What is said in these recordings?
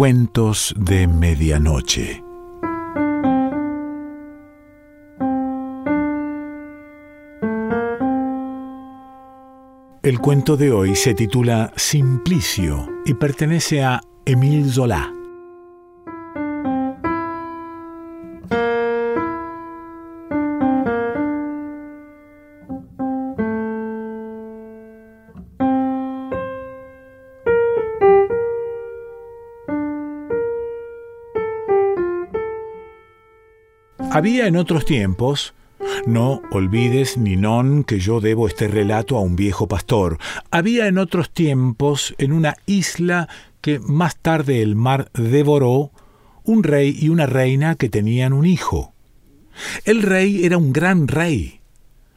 Cuentos de Medianoche. El cuento de hoy se titula Simplicio y pertenece a Émile Zola. Había en otros tiempos, no olvides, Ninón, que yo debo este relato a un viejo pastor. Había en otros tiempos, en una isla que más tarde el mar devoró, un rey y una reina que tenían un hijo. El rey era un gran rey.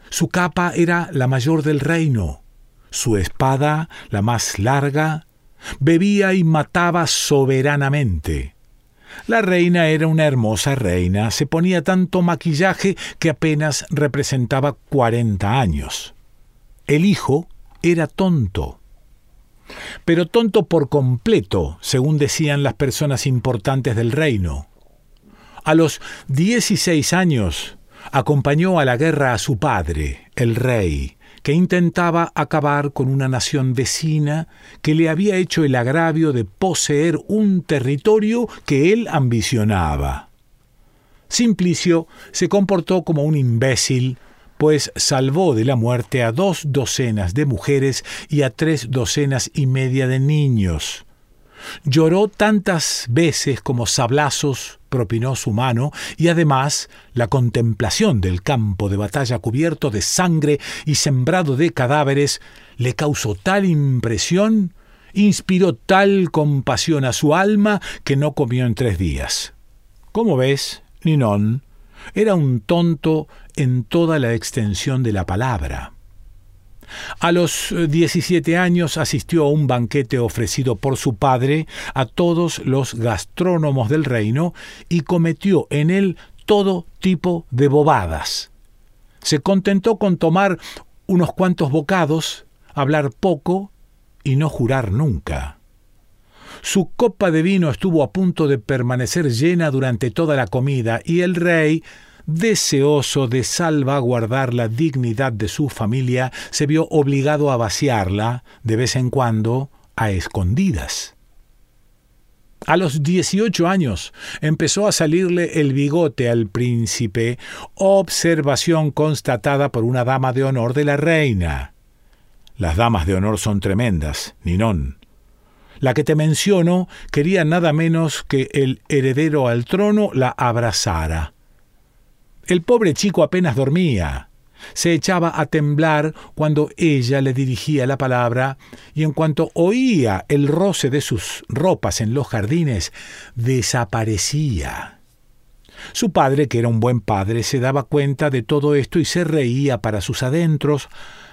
Su capa era la mayor del reino, su espada la más larga, bebía y mataba soberanamente. La reina era una hermosa reina, se ponía tanto maquillaje que apenas representaba cuarenta años. El hijo era tonto. Pero tonto por completo, según decían las personas importantes del reino. A los dieciséis años acompañó a la guerra a su padre, el rey, que intentaba acabar con una nación vecina que le había hecho el agravio de poseer un territorio que él ambicionaba. Simplicio se comportó como un imbécil, pues salvó de la muerte a dos docenas de mujeres y a tres docenas y media de niños. Lloró tantas veces como sablazos propinó su mano y además la contemplación del campo de batalla cubierto de sangre y sembrado de cadáveres le causó tal impresión, inspiró tal compasión a su alma que no comió en tres días. Como ves, Ninón era un tonto en toda la extensión de la palabra. A los 17 eh, años asistió a un banquete ofrecido por su padre a todos los gastrónomos del reino y cometió en él todo tipo de bobadas. Se contentó con tomar unos cuantos bocados, hablar poco y no jurar nunca. Su copa de vino estuvo a punto de permanecer llena durante toda la comida y el rey deseoso de salvaguardar la dignidad de su familia, se vio obligado a vaciarla, de vez en cuando, a escondidas. A los 18 años empezó a salirle el bigote al príncipe, observación constatada por una dama de honor de la reina. Las damas de honor son tremendas, Ninón. La que te menciono quería nada menos que el heredero al trono la abrazara. El pobre chico apenas dormía. Se echaba a temblar cuando ella le dirigía la palabra y en cuanto oía el roce de sus ropas en los jardines, desaparecía. Su padre, que era un buen padre, se daba cuenta de todo esto y se reía para sus adentros,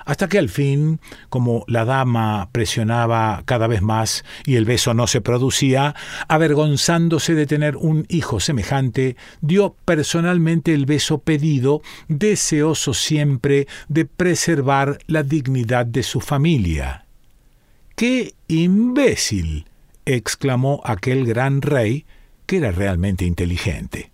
hasta que al fin, como la dama presionaba cada vez más y el beso no se producía, avergonzándose de tener un hijo semejante, dio personalmente el beso pedido, deseoso siempre de preservar la dignidad de su familia. ¡Qué imbécil! exclamó aquel gran rey, que era realmente inteligente.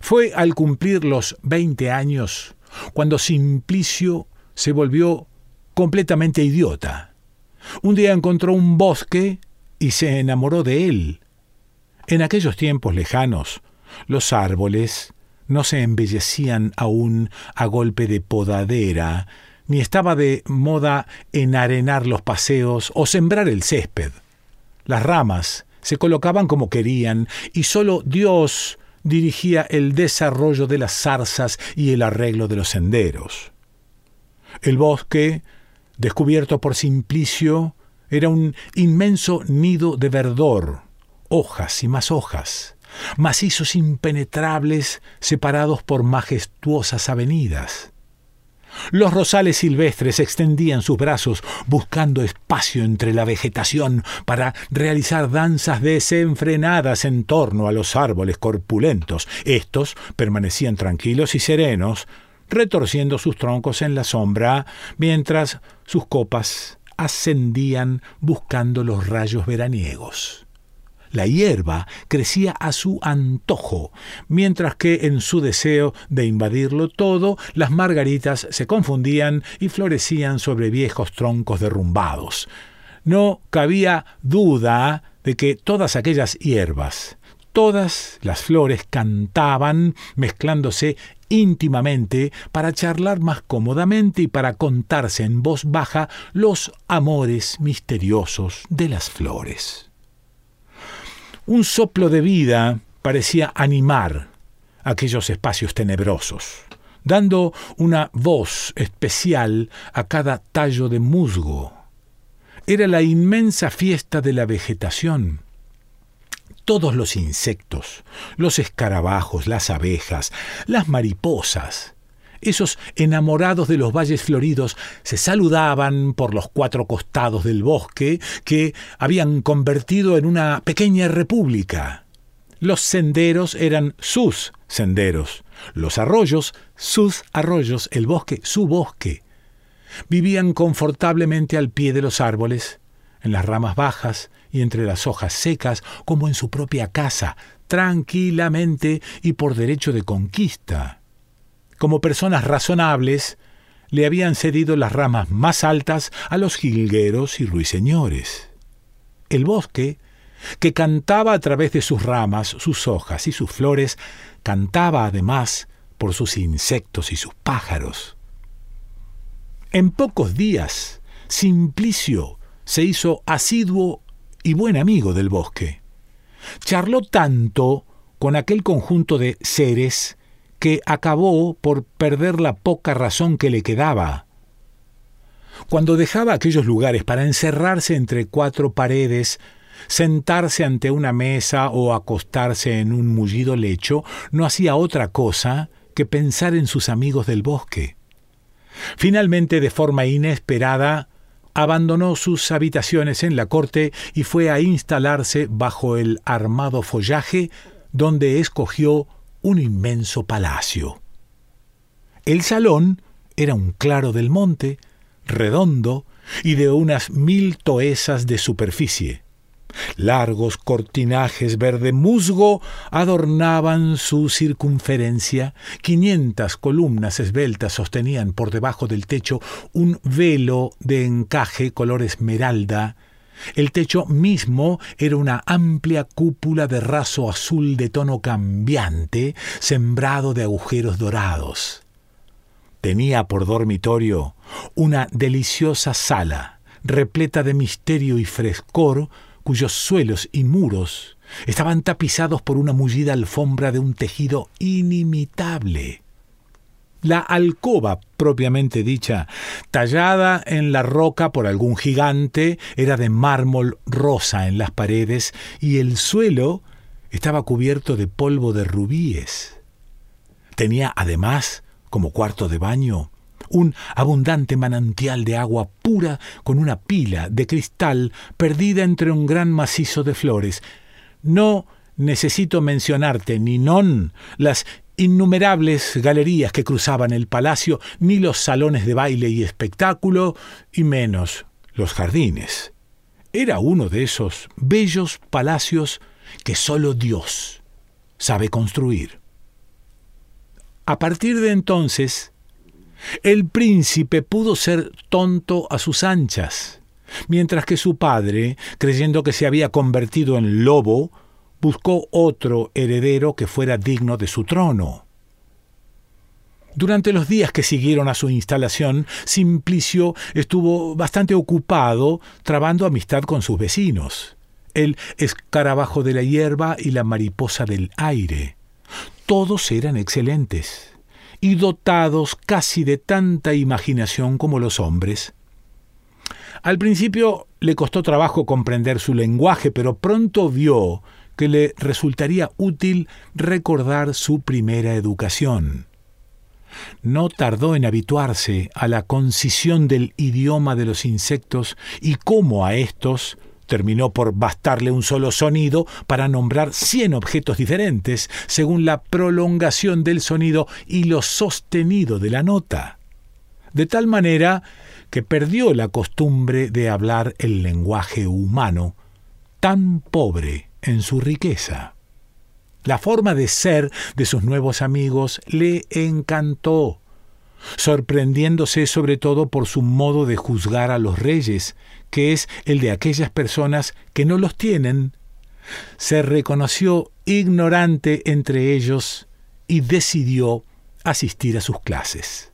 Fue al cumplir los veinte años cuando Simplicio se volvió completamente idiota. Un día encontró un bosque y se enamoró de él. En aquellos tiempos lejanos, los árboles no se embellecían aún a golpe de podadera, ni estaba de moda enarenar los paseos o sembrar el césped. Las ramas se colocaban como querían y sólo Dios dirigía el desarrollo de las zarzas y el arreglo de los senderos. El bosque, descubierto por Simplicio, era un inmenso nido de verdor, hojas y más hojas, macizos impenetrables separados por majestuosas avenidas. Los rosales silvestres extendían sus brazos buscando espacio entre la vegetación para realizar danzas desenfrenadas en torno a los árboles corpulentos. Estos permanecían tranquilos y serenos, retorciendo sus troncos en la sombra, mientras sus copas ascendían buscando los rayos veraniegos. la hierba crecía a su antojo, mientras que en su deseo de invadirlo todo, las margaritas se confundían y florecían sobre viejos troncos derrumbados. No cabía duda de que todas aquellas hierbas, todas las flores cantaban, mezclándose íntimamente para charlar más cómodamente y para contarse en voz baja los amores misteriosos de las flores. Un soplo de vida parecía animar aquellos espacios tenebrosos, dando una voz especial a cada tallo de musgo. Era la inmensa fiesta de la vegetación. Todos los insectos, los escarabajos, las abejas, las mariposas, esos enamorados de los valles floridos se saludaban por los cuatro costados del bosque que habían convertido en una pequeña república. Los senderos eran sus senderos, los arroyos sus arroyos, el bosque su bosque. Vivían confortablemente al pie de los árboles, en las ramas bajas y entre las hojas secas, como en su propia casa, tranquilamente y por derecho de conquista como personas razonables, le habían cedido las ramas más altas a los jilgueros y ruiseñores. El bosque, que cantaba a través de sus ramas, sus hojas y sus flores, cantaba además por sus insectos y sus pájaros. En pocos días, Simplicio se hizo asiduo y buen amigo del bosque. Charló tanto con aquel conjunto de seres que acabó por perder la poca razón que le quedaba. Cuando dejaba aquellos lugares para encerrarse entre cuatro paredes, sentarse ante una mesa o acostarse en un mullido lecho, no hacía otra cosa que pensar en sus amigos del bosque. Finalmente, de forma inesperada, abandonó sus habitaciones en la corte y fue a instalarse bajo el armado follaje donde escogió un inmenso palacio. El salón era un claro del monte, redondo y de unas mil toesas de superficie. Largos cortinajes verde musgo adornaban su circunferencia, quinientas columnas esbeltas sostenían por debajo del techo un velo de encaje color esmeralda el techo mismo era una amplia cúpula de raso azul de tono cambiante, sembrado de agujeros dorados. Tenía por dormitorio una deliciosa sala, repleta de misterio y frescor, cuyos suelos y muros estaban tapizados por una mullida alfombra de un tejido inimitable. La alcoba propiamente dicha, tallada en la roca por algún gigante, era de mármol rosa en las paredes y el suelo estaba cubierto de polvo de rubíes. Tenía además, como cuarto de baño, un abundante manantial de agua pura con una pila de cristal perdida entre un gran macizo de flores. No necesito mencionarte, ni non, las innumerables galerías que cruzaban el palacio, ni los salones de baile y espectáculo, y menos los jardines. Era uno de esos bellos palacios que sólo Dios sabe construir. A partir de entonces, el príncipe pudo ser tonto a sus anchas, mientras que su padre, creyendo que se había convertido en lobo, buscó otro heredero que fuera digno de su trono. Durante los días que siguieron a su instalación, Simplicio estuvo bastante ocupado trabando amistad con sus vecinos, el escarabajo de la hierba y la mariposa del aire. Todos eran excelentes y dotados casi de tanta imaginación como los hombres. Al principio le costó trabajo comprender su lenguaje, pero pronto vio que le resultaría útil recordar su primera educación. No tardó en habituarse a la concisión del idioma de los insectos y cómo a estos terminó por bastarle un solo sonido para nombrar cien objetos diferentes según la prolongación del sonido y lo sostenido de la nota. De tal manera que perdió la costumbre de hablar el lenguaje humano, tan pobre en su riqueza. La forma de ser de sus nuevos amigos le encantó, sorprendiéndose sobre todo por su modo de juzgar a los reyes, que es el de aquellas personas que no los tienen. Se reconoció ignorante entre ellos y decidió asistir a sus clases.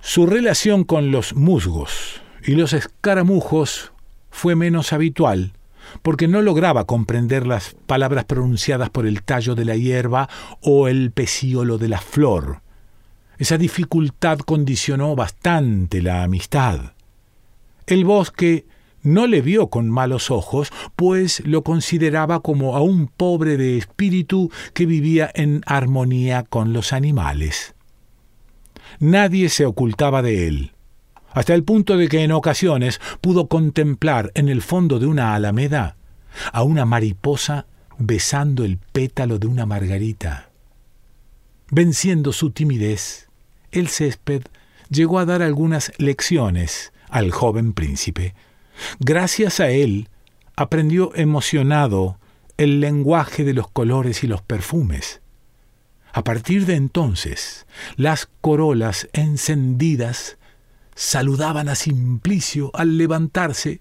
Su relación con los musgos y los escaramujos fue menos habitual, porque no lograba comprender las palabras pronunciadas por el tallo de la hierba o el pecíolo de la flor. Esa dificultad condicionó bastante la amistad. El bosque no le vio con malos ojos, pues lo consideraba como a un pobre de espíritu que vivía en armonía con los animales. Nadie se ocultaba de él, hasta el punto de que en ocasiones pudo contemplar en el fondo de una alameda a una mariposa besando el pétalo de una margarita. Venciendo su timidez, el césped llegó a dar algunas lecciones al joven príncipe. Gracias a él, aprendió emocionado el lenguaje de los colores y los perfumes. A partir de entonces, las corolas encendidas saludaban a Simplicio al levantarse.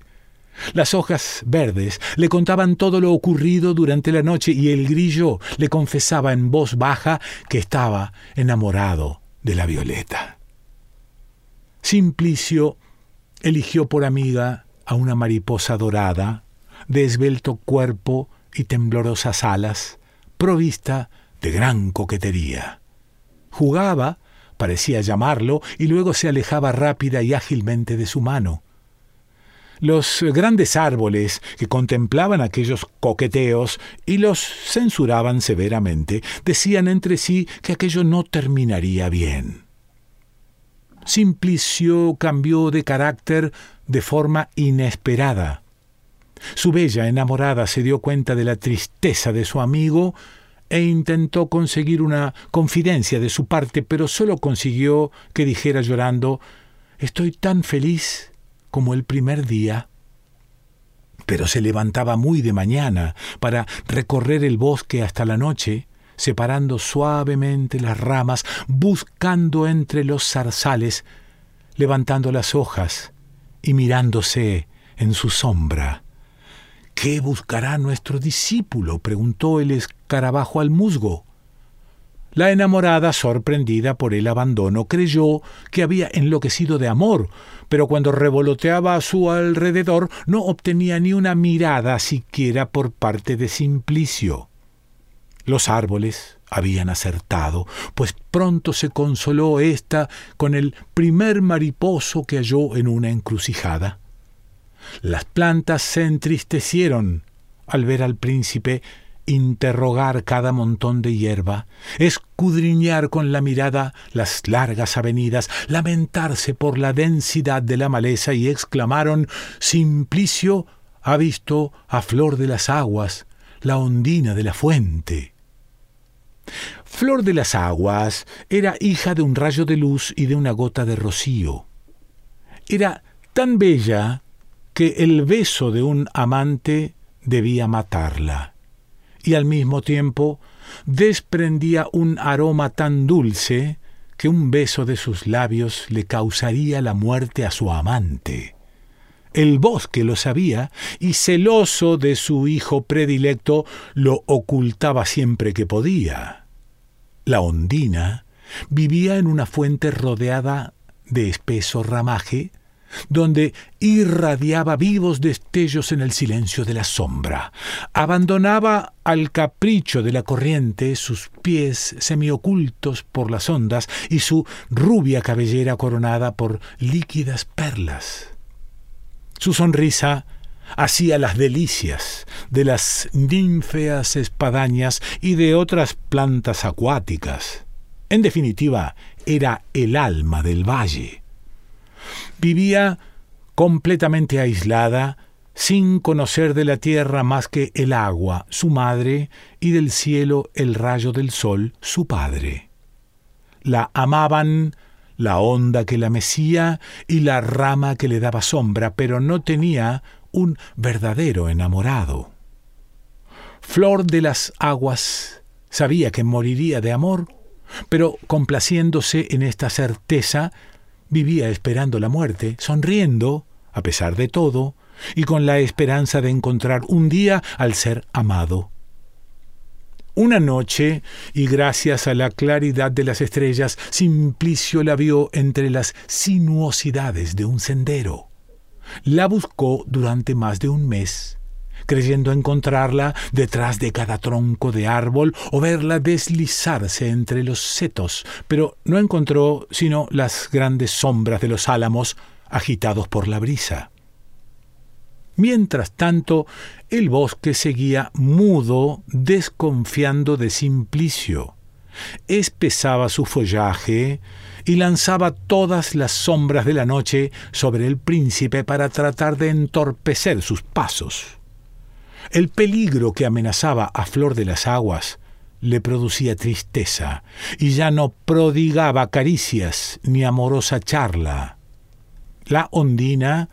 Las hojas verdes le contaban todo lo ocurrido durante la noche y el grillo le confesaba en voz baja que estaba enamorado de la violeta. Simplicio eligió por amiga a una mariposa dorada, de esbelto cuerpo y temblorosas alas, provista de gran coquetería. Jugaba, parecía llamarlo, y luego se alejaba rápida y ágilmente de su mano. Los grandes árboles que contemplaban aquellos coqueteos y los censuraban severamente, decían entre sí que aquello no terminaría bien. Simplicio cambió de carácter de forma inesperada. Su bella enamorada se dio cuenta de la tristeza de su amigo e intentó conseguir una confidencia de su parte, pero sólo consiguió que dijera llorando Estoy tan feliz como el primer día. Pero se levantaba muy de mañana para recorrer el bosque hasta la noche, separando suavemente las ramas, buscando entre los zarzales, levantando las hojas y mirándose en su sombra. ¿Qué buscará nuestro discípulo? preguntó el escarabajo al musgo. La enamorada, sorprendida por el abandono, creyó que había enloquecido de amor, pero cuando revoloteaba a su alrededor no obtenía ni una mirada siquiera por parte de Simplicio. Los árboles habían acertado, pues pronto se consoló ésta con el primer mariposo que halló en una encrucijada. Las plantas se entristecieron al ver al príncipe interrogar cada montón de hierba, escudriñar con la mirada las largas avenidas, lamentarse por la densidad de la maleza y exclamaron Simplicio ha visto a Flor de las Aguas, la ondina de la fuente. Flor de las Aguas era hija de un rayo de luz y de una gota de rocío. Era tan bella que el beso de un amante debía matarla, y al mismo tiempo desprendía un aroma tan dulce que un beso de sus labios le causaría la muerte a su amante. El bosque lo sabía y celoso de su hijo predilecto lo ocultaba siempre que podía. La ondina vivía en una fuente rodeada de espeso ramaje, donde irradiaba vivos destellos en el silencio de la sombra. Abandonaba al capricho de la corriente sus pies semiocultos por las ondas y su rubia cabellera coronada por líquidas perlas. Su sonrisa hacía las delicias de las ninfeas espadañas y de otras plantas acuáticas. En definitiva, era el alma del valle. Vivía completamente aislada, sin conocer de la tierra más que el agua, su madre, y del cielo el rayo del sol, su padre. La amaban la onda que la mecía y la rama que le daba sombra, pero no tenía un verdadero enamorado. Flor de las aguas sabía que moriría de amor, pero complaciéndose en esta certeza, vivía esperando la muerte, sonriendo, a pesar de todo, y con la esperanza de encontrar un día al ser amado. Una noche, y gracias a la claridad de las estrellas, Simplicio la vio entre las sinuosidades de un sendero. La buscó durante más de un mes, creyendo encontrarla detrás de cada tronco de árbol o verla deslizarse entre los setos, pero no encontró sino las grandes sombras de los álamos agitados por la brisa. Mientras tanto, el bosque seguía mudo, desconfiando de Simplicio. Espesaba su follaje y lanzaba todas las sombras de la noche sobre el príncipe para tratar de entorpecer sus pasos. El peligro que amenazaba a Flor de las Aguas le producía tristeza, y ya no prodigaba caricias ni amorosa charla. La ondina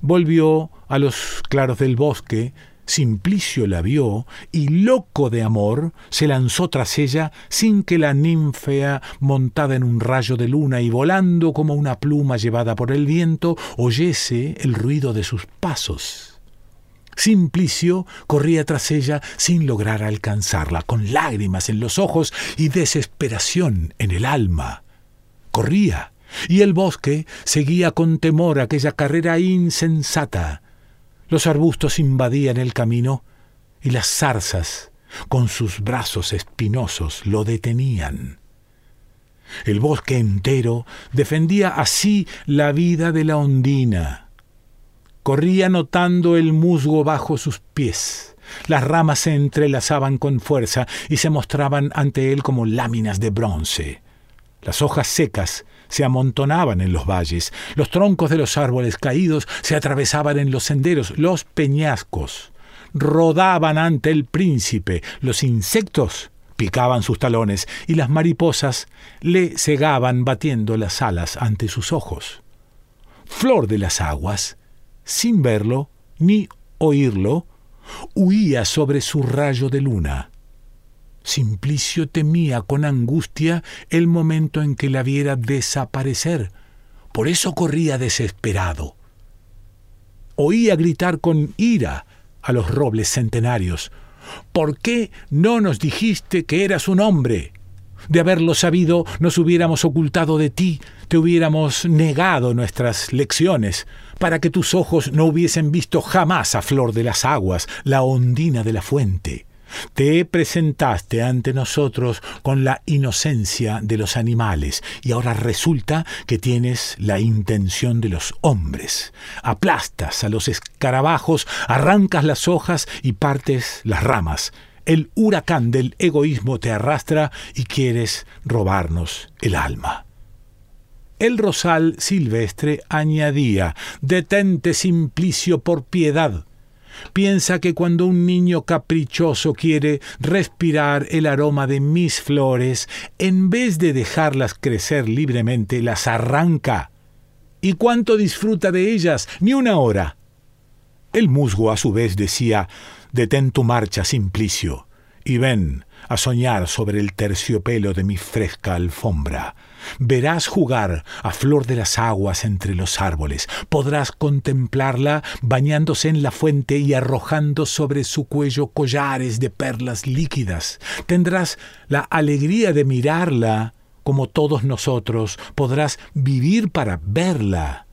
volvió a los claros del bosque, Simplicio la vio y, loco de amor, se lanzó tras ella sin que la ninfea, montada en un rayo de luna y volando como una pluma llevada por el viento, oyese el ruido de sus pasos. Simplicio corría tras ella sin lograr alcanzarla, con lágrimas en los ojos y desesperación en el alma. Corría, y el bosque seguía con temor aquella carrera insensata. Los arbustos invadían el camino y las zarzas, con sus brazos espinosos, lo detenían. El bosque entero defendía así la vida de la ondina. Corría notando el musgo bajo sus pies. Las ramas se entrelazaban con fuerza y se mostraban ante él como láminas de bronce. Las hojas secas se amontonaban en los valles, los troncos de los árboles caídos se atravesaban en los senderos, los peñascos rodaban ante el príncipe, los insectos picaban sus talones y las mariposas le cegaban batiendo las alas ante sus ojos. Flor de las aguas, sin verlo ni oírlo, huía sobre su rayo de luna. Simplicio temía con angustia el momento en que la viera desaparecer. Por eso corría desesperado. Oía gritar con ira a los robles centenarios. ¿Por qué no nos dijiste que eras un hombre? De haberlo sabido, nos hubiéramos ocultado de ti, te hubiéramos negado nuestras lecciones, para que tus ojos no hubiesen visto jamás a flor de las aguas, la ondina de la fuente. Te presentaste ante nosotros con la inocencia de los animales y ahora resulta que tienes la intención de los hombres. Aplastas a los escarabajos, arrancas las hojas y partes las ramas. El huracán del egoísmo te arrastra y quieres robarnos el alma. El rosal silvestre añadía Detente, Simplicio, por piedad piensa que cuando un niño caprichoso quiere respirar el aroma de mis flores, en vez de dejarlas crecer libremente, las arranca. ¿Y cuánto disfruta de ellas? Ni una hora. El musgo a su vez decía Detén tu marcha, Simplicio, y ven a soñar sobre el terciopelo de mi fresca alfombra. Verás jugar a flor de las aguas entre los árboles, podrás contemplarla bañándose en la fuente y arrojando sobre su cuello collares de perlas líquidas. Tendrás la alegría de mirarla como todos nosotros, podrás vivir para verla.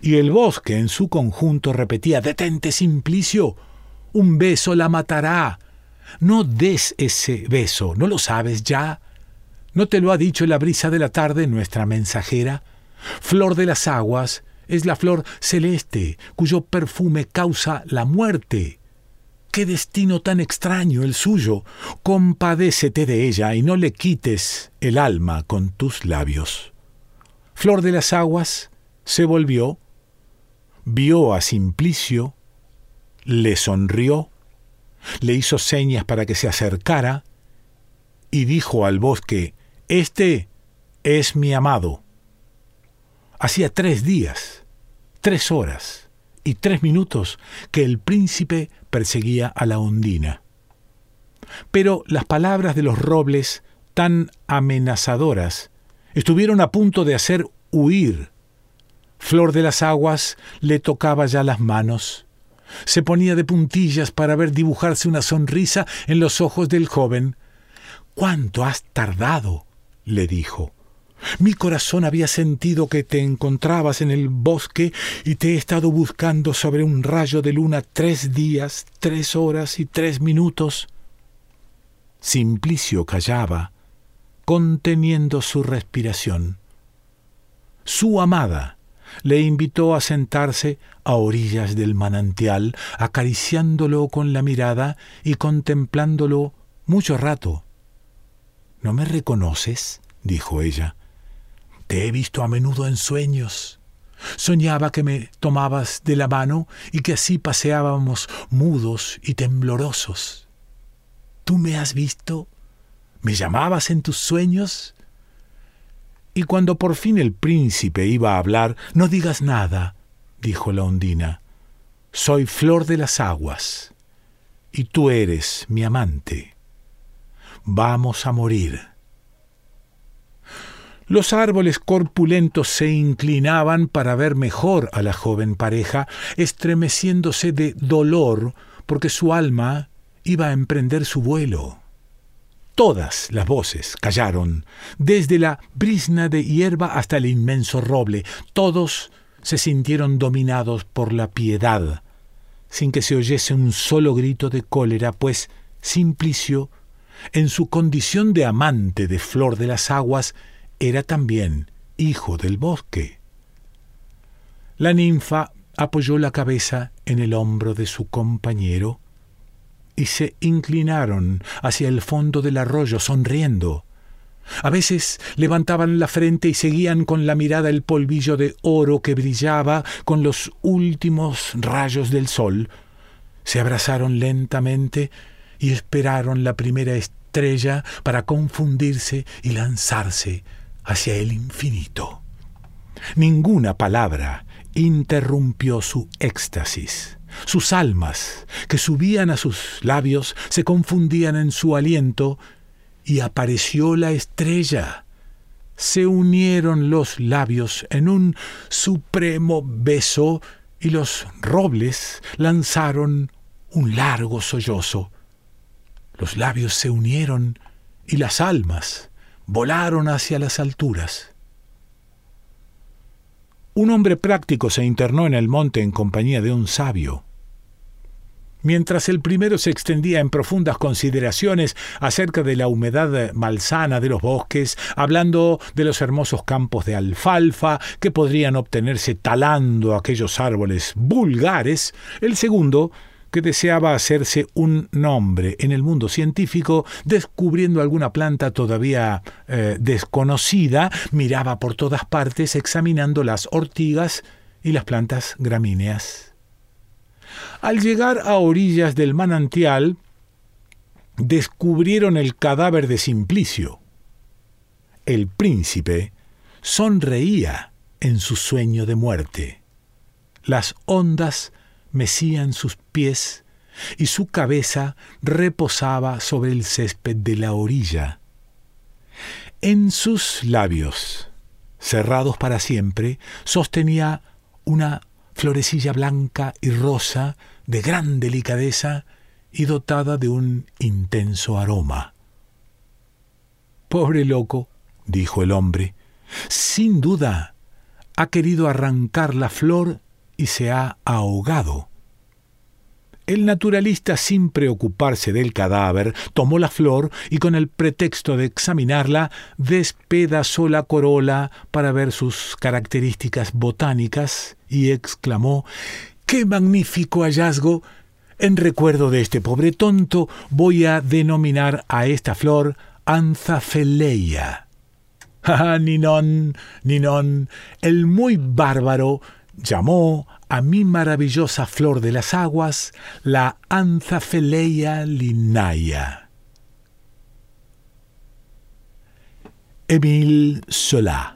Y el bosque en su conjunto repetía Detente, Simplicio, un beso la matará. No des ese beso, ¿no lo sabes ya? ¿No te lo ha dicho la brisa de la tarde nuestra mensajera? Flor de las aguas es la flor celeste cuyo perfume causa la muerte. Qué destino tan extraño el suyo. Compadécete de ella y no le quites el alma con tus labios. Flor de las aguas se volvió, vio a Simplicio, le sonrió, le hizo señas para que se acercara y dijo al bosque este es mi amado. Hacía tres días, tres horas y tres minutos que el príncipe perseguía a la ondina. Pero las palabras de los robles, tan amenazadoras, estuvieron a punto de hacer huir. Flor de las Aguas le tocaba ya las manos. Se ponía de puntillas para ver dibujarse una sonrisa en los ojos del joven. ¿Cuánto has tardado? le dijo. Mi corazón había sentido que te encontrabas en el bosque y te he estado buscando sobre un rayo de luna tres días, tres horas y tres minutos. Simplicio callaba, conteniendo su respiración. Su amada le invitó a sentarse a orillas del manantial, acariciándolo con la mirada y contemplándolo mucho rato. ¿No me reconoces? dijo ella. Te he visto a menudo en sueños. Soñaba que me tomabas de la mano y que así paseábamos mudos y temblorosos. ¿Tú me has visto? ¿Me llamabas en tus sueños? Y cuando por fin el príncipe iba a hablar, no digas nada, dijo la ondina. Soy flor de las aguas, y tú eres mi amante. Vamos a morir. Los árboles corpulentos se inclinaban para ver mejor a la joven pareja, estremeciéndose de dolor porque su alma iba a emprender su vuelo. Todas las voces callaron, desde la brisna de hierba hasta el inmenso roble. Todos se sintieron dominados por la piedad, sin que se oyese un solo grito de cólera, pues Simplicio, en su condición de amante de Flor de las Aguas, era también hijo del bosque. La ninfa apoyó la cabeza en el hombro de su compañero y se inclinaron hacia el fondo del arroyo sonriendo. A veces levantaban la frente y seguían con la mirada el polvillo de oro que brillaba con los últimos rayos del sol. Se abrazaron lentamente y esperaron la primera estrella para confundirse y lanzarse hacia el infinito. Ninguna palabra interrumpió su éxtasis. Sus almas, que subían a sus labios, se confundían en su aliento, y apareció la estrella. Se unieron los labios en un supremo beso, y los robles lanzaron un largo sollozo. Los labios se unieron, y las almas volaron hacia las alturas. Un hombre práctico se internó en el monte en compañía de un sabio. Mientras el primero se extendía en profundas consideraciones acerca de la humedad malsana de los bosques, hablando de los hermosos campos de alfalfa que podrían obtenerse talando aquellos árboles vulgares, el segundo que deseaba hacerse un nombre en el mundo científico, descubriendo alguna planta todavía eh, desconocida, miraba por todas partes examinando las ortigas y las plantas gramíneas. Al llegar a orillas del manantial, descubrieron el cadáver de Simplicio. El príncipe sonreía en su sueño de muerte. Las ondas mecían sus pies y su cabeza reposaba sobre el césped de la orilla. En sus labios, cerrados para siempre, sostenía una florecilla blanca y rosa de gran delicadeza y dotada de un intenso aroma. Pobre loco, dijo el hombre, sin duda ha querido arrancar la flor y se ha ahogado. El naturalista, sin preocuparse del cadáver, tomó la flor y con el pretexto de examinarla, despedazó la corola para ver sus características botánicas y exclamó ¡Qué magnífico hallazgo! En recuerdo de este pobre tonto, voy a denominar a esta flor Anzafeleia. ¡Ah, Ninón, Ninón! El muy bárbaro llamó a mi maravillosa flor de las aguas la Anzafeleia linnaea. Émile Zola